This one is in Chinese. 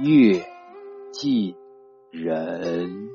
月近人。